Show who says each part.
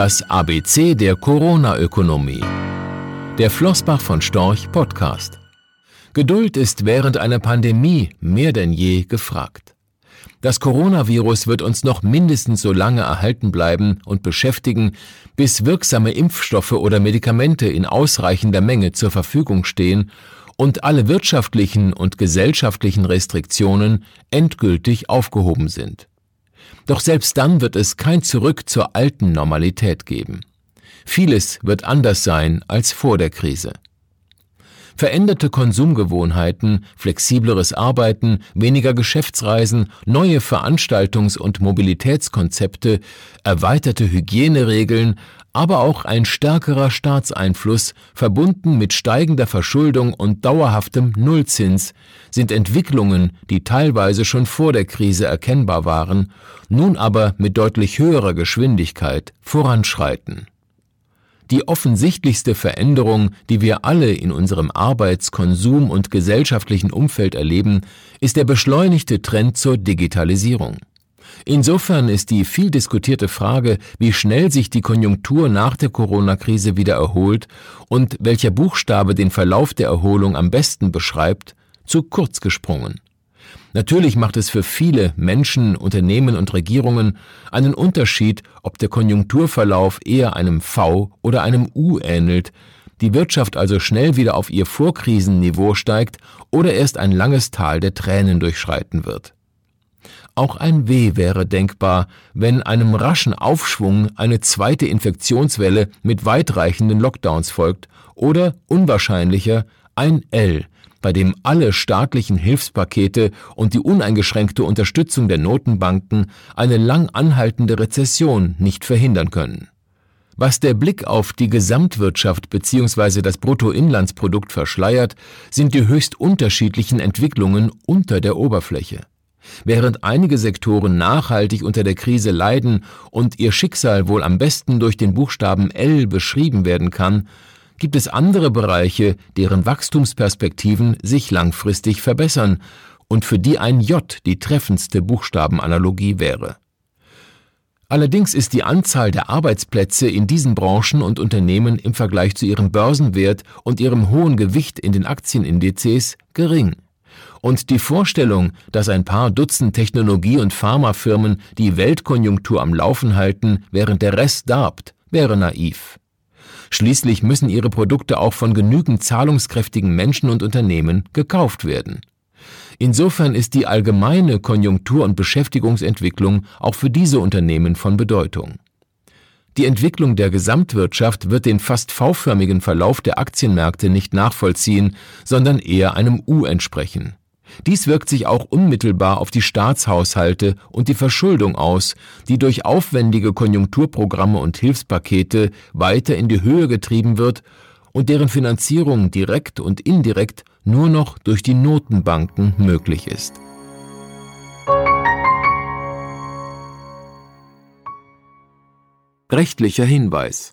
Speaker 1: Das ABC der Corona-Ökonomie. Der Flossbach von Storch Podcast. Geduld ist während einer Pandemie mehr denn je gefragt. Das Coronavirus wird uns noch mindestens so lange erhalten bleiben und beschäftigen, bis wirksame Impfstoffe oder Medikamente in ausreichender Menge zur Verfügung stehen und alle wirtschaftlichen und gesellschaftlichen Restriktionen endgültig aufgehoben sind. Doch selbst dann wird es kein Zurück zur alten Normalität geben. Vieles wird anders sein als vor der Krise. Veränderte Konsumgewohnheiten, flexibleres Arbeiten, weniger Geschäftsreisen, neue Veranstaltungs- und Mobilitätskonzepte, erweiterte Hygieneregeln, aber auch ein stärkerer Staatseinfluss, verbunden mit steigender Verschuldung und dauerhaftem Nullzins, sind Entwicklungen, die teilweise schon vor der Krise erkennbar waren, nun aber mit deutlich höherer Geschwindigkeit voranschreiten. Die offensichtlichste Veränderung, die wir alle in unserem Arbeits-, Konsum- und gesellschaftlichen Umfeld erleben, ist der beschleunigte Trend zur Digitalisierung. Insofern ist die viel diskutierte Frage, wie schnell sich die Konjunktur nach der Corona-Krise wieder erholt und welcher Buchstabe den Verlauf der Erholung am besten beschreibt, zu kurz gesprungen. Natürlich macht es für viele Menschen, Unternehmen und Regierungen einen Unterschied, ob der Konjunkturverlauf eher einem V oder einem U ähnelt, die Wirtschaft also schnell wieder auf ihr Vorkrisenniveau steigt oder erst ein langes Tal der Tränen durchschreiten wird. Auch ein W wäre denkbar, wenn einem raschen Aufschwung eine zweite Infektionswelle mit weitreichenden Lockdowns folgt oder unwahrscheinlicher ein L, bei dem alle staatlichen Hilfspakete und die uneingeschränkte Unterstützung der Notenbanken eine lang anhaltende Rezession nicht verhindern können. Was der Blick auf die Gesamtwirtschaft bzw. das Bruttoinlandsprodukt verschleiert, sind die höchst unterschiedlichen Entwicklungen unter der Oberfläche. Während einige Sektoren nachhaltig unter der Krise leiden und ihr Schicksal wohl am besten durch den Buchstaben L beschrieben werden kann, gibt es andere Bereiche, deren Wachstumsperspektiven sich langfristig verbessern und für die ein J die treffendste Buchstabenanalogie wäre. Allerdings ist die Anzahl der Arbeitsplätze in diesen Branchen und Unternehmen im Vergleich zu ihrem Börsenwert und ihrem hohen Gewicht in den Aktienindizes gering. Und die Vorstellung, dass ein paar Dutzend Technologie- und Pharmafirmen die Weltkonjunktur am Laufen halten, während der Rest darbt, wäre naiv. Schließlich müssen ihre Produkte auch von genügend zahlungskräftigen Menschen und Unternehmen gekauft werden. Insofern ist die allgemeine Konjunktur- und Beschäftigungsentwicklung auch für diese Unternehmen von Bedeutung. Die Entwicklung der Gesamtwirtschaft wird den fast V-förmigen Verlauf der Aktienmärkte nicht nachvollziehen, sondern eher einem U entsprechen. Dies wirkt sich auch unmittelbar auf die Staatshaushalte und die Verschuldung aus, die durch aufwendige Konjunkturprogramme und Hilfspakete weiter in die Höhe getrieben wird und deren Finanzierung direkt und indirekt nur noch durch die Notenbanken möglich ist. Rechtlicher Hinweis